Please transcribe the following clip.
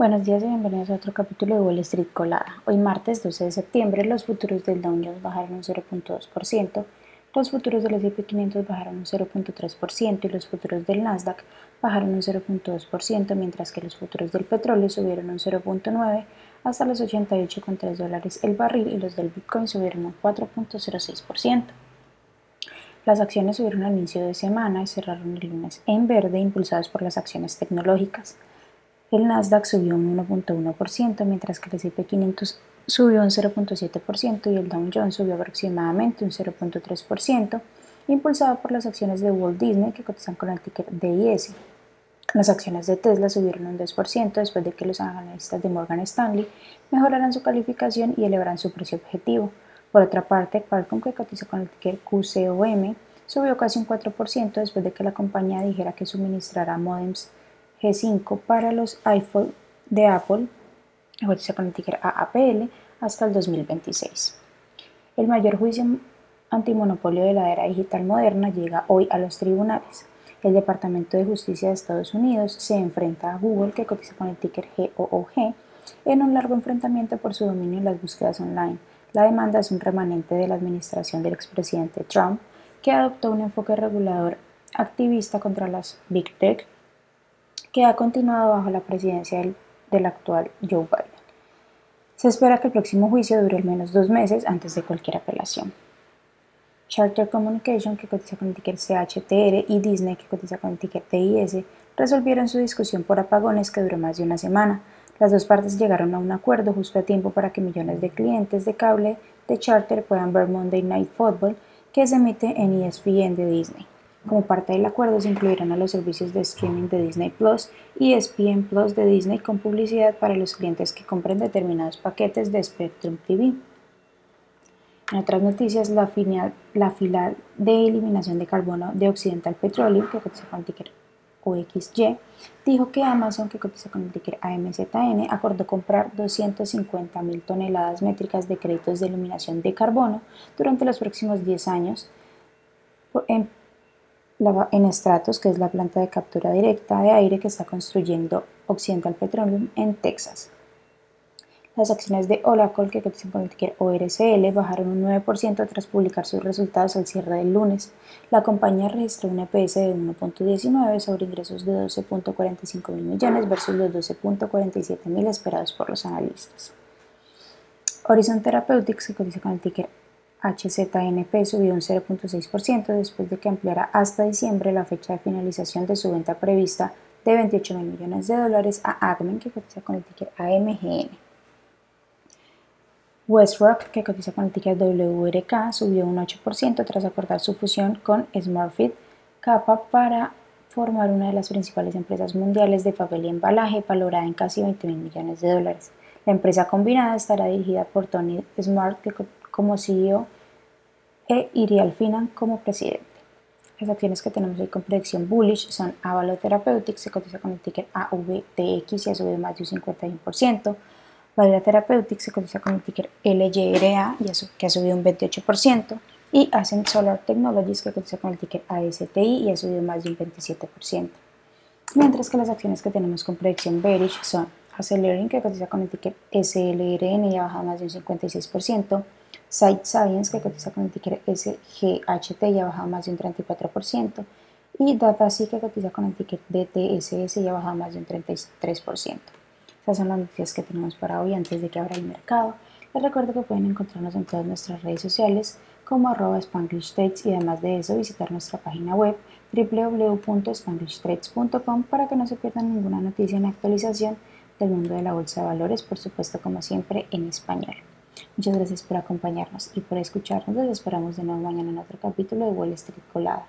Buenos días y bienvenidos a otro capítulo de Wall Street Colada. Hoy martes 12 de septiembre los futuros del Dow Jones bajaron un 0.2%, los futuros del S&P 500 bajaron un 0.3% y los futuros del Nasdaq bajaron un 0.2%, mientras que los futuros del petróleo subieron un 0.9% hasta los 88,3 dólares el barril y los del Bitcoin subieron un 4.06%. Las acciones subieron al inicio de semana y cerraron el lunes en verde impulsados por las acciones tecnológicas. El Nasdaq subió un 1.1%, mientras que el S&P 500 subió un 0.7% y el Dow Jones subió aproximadamente un 0.3%, impulsado por las acciones de Walt Disney que cotizan con el ticker DIS. Las acciones de Tesla subieron un 2% después de que los analistas de Morgan Stanley mejoraran su calificación y elevaran su precio objetivo. Por otra parte, Qualcomm, que cotiza con el ticker QCOM, subió casi un 4% después de que la compañía dijera que suministrará modems G5 para los iPhone de Apple, cotiza con el ticker AAPL, hasta el 2026. El mayor juicio antimonopolio de la era digital moderna llega hoy a los tribunales. El Departamento de Justicia de Estados Unidos se enfrenta a Google, que cotiza con el ticker GOOG, en un largo enfrentamiento por su dominio en las búsquedas online. La demanda es un remanente de la administración del expresidente Trump, que adoptó un enfoque regulador activista contra las Big Tech que ha continuado bajo la presidencia del, actual Joe Biden. Se espera que el próximo juicio dure al menos dos meses antes de cualquier apelación. Charter Communication, que cotiza con el ticker CHTR, y Disney, que cotiza con el ticker TIS, resolvieron su discusión por apagones que duró más de una semana. Las dos partes llegaron a un acuerdo justo a tiempo para que millones de clientes de cable de Charter puedan ver Monday Night Football, que se emite en ESPN de Disney. Como parte del acuerdo se incluirán a los servicios de streaming de Disney Plus y ESPN Plus de Disney con publicidad para los clientes que compren determinados paquetes de Spectrum TV. En otras noticias, la, filial, la de eliminación de carbono de Occidental Petroleum, que cotiza con el ticker OXY, dijo que Amazon, que cotiza con el ticker AMZN, acordó comprar 250 mil toneladas métricas de créditos de eliminación de carbono durante los próximos 10 años en en Stratos, que es la planta de captura directa de aire que está construyendo Occidental Petroleum en Texas. Las acciones de Oracle, que cotizan con ticker ORCL, bajaron un 9% tras publicar sus resultados al cierre del lunes. La compañía registró un EPS de 1.19 sobre ingresos de 12.45 mil millones versus los 12.47 mil esperados por los analistas. Horizon Therapeutics, que cotiza con el ticker HZNP subió un 0.6% después de que ampliara hasta diciembre la fecha de finalización de su venta prevista de 28 mil millones de dólares a Admin, que cotiza con el ticker AMGN. Westrock, que cotiza con el ticker WRK, subió un 8% tras acordar su fusión con SmartFit Kappa para formar una de las principales empresas mundiales de papel y embalaje, valorada en casi 20 mil millones de dólares. La empresa combinada estará dirigida por Tony Smart, que como CEO e Irial Finan como presidente. Las acciones que tenemos hoy con predicción bullish son Avalo Therapeutics, se cotiza con el ticker AVTX y ha subido más de un 51%. Valera Therapeutics se cotiza con el ticker LYRA que ha subido un 28%. Y Ascent Solar Technologies que cotiza con el ticker ASTI y ha subido más de un 27%. Mientras que las acciones que tenemos con predicción bearish son Accelerating que cotiza con el ticker SLRN y ha bajado más de un 56%. Site Science, que cotiza con el ticker SGHT y ha bajado más de un 34%, y DataSea, que cotiza con el ticker DTSS y ha bajado más de un 33%. Esas son las noticias que tenemos para hoy antes de que abra el mercado. Les recuerdo que pueden encontrarnos en todas nuestras redes sociales como arroba y además de eso visitar nuestra página web www.spanglishtrades.com para que no se pierdan ninguna noticia ni actualización del mundo de la bolsa de valores, por supuesto como siempre en español. Muchas gracias por acompañarnos y por escucharnos. Les esperamos de nuevo mañana en otro capítulo de Wall Street Colada.